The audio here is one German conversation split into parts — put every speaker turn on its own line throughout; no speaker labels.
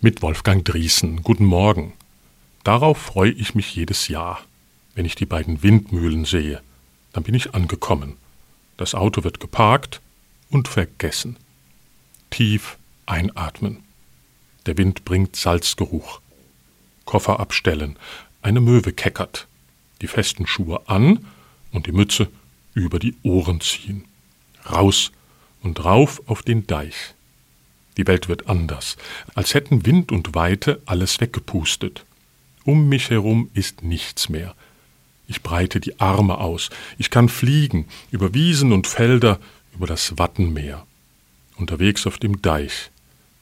mit Wolfgang Driesen. Guten Morgen. Darauf freue ich mich jedes Jahr, wenn ich die beiden Windmühlen sehe. Dann bin ich angekommen. Das Auto wird geparkt und vergessen. Tief einatmen. Der Wind bringt Salzgeruch. Koffer abstellen. Eine Möwe keckert. Die festen Schuhe an und die Mütze über die Ohren ziehen. Raus und rauf auf den Deich. Die Welt wird anders, als hätten Wind und Weite alles weggepustet. Um mich herum ist nichts mehr. Ich breite die Arme aus, ich kann fliegen über Wiesen und Felder, über das Wattenmeer. Unterwegs auf dem Deich,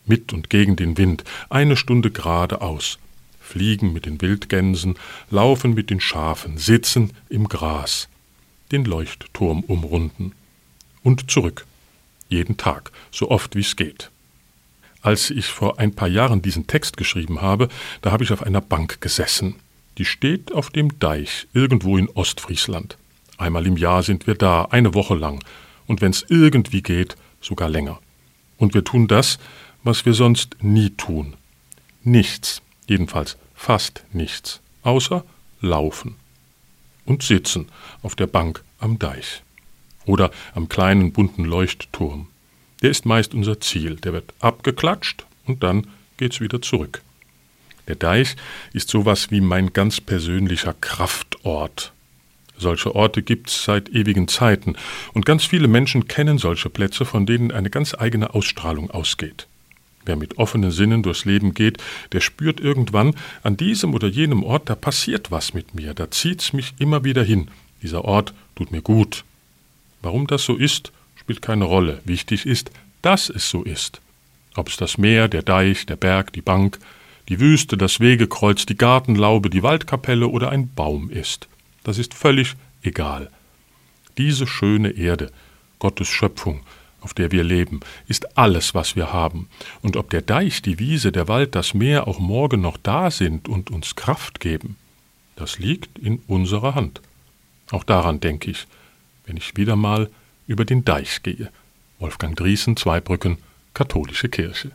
mit und gegen den Wind, eine Stunde geradeaus, fliegen mit den Wildgänsen, laufen mit den Schafen, sitzen im Gras, den Leuchtturm umrunden und zurück, jeden Tag, so oft wie es geht. Als ich vor ein paar Jahren diesen Text geschrieben habe, da habe ich auf einer Bank gesessen. Die steht auf dem Deich, irgendwo in Ostfriesland. Einmal im Jahr sind wir da, eine Woche lang, und wenn's irgendwie geht, sogar länger. Und wir tun das, was wir sonst nie tun. Nichts, jedenfalls fast nichts, außer laufen und sitzen auf der Bank am Deich oder am kleinen bunten Leuchtturm. Der ist meist unser Ziel. Der wird abgeklatscht und dann geht's wieder zurück. Der Deich ist sowas wie mein ganz persönlicher Kraftort. Solche Orte gibt's seit ewigen Zeiten und ganz viele Menschen kennen solche Plätze, von denen eine ganz eigene Ausstrahlung ausgeht. Wer mit offenen Sinnen durchs Leben geht, der spürt irgendwann, an diesem oder jenem Ort, da passiert was mit mir, da zieht's mich immer wieder hin. Dieser Ort tut mir gut. Warum das so ist, spielt keine Rolle. Wichtig ist, dass es so ist. Ob es das Meer, der Deich, der Berg, die Bank, die Wüste, das Wegekreuz, die Gartenlaube, die Waldkapelle oder ein Baum ist. Das ist völlig egal. Diese schöne Erde, Gottes Schöpfung, auf der wir leben, ist alles, was wir haben. Und ob der Deich, die Wiese, der Wald, das Meer auch morgen noch da sind und uns Kraft geben, das liegt in unserer Hand. Auch daran denke ich, wenn ich wieder mal über den Deich gehe. Wolfgang Driesen, Zweibrücken, Katholische Kirche.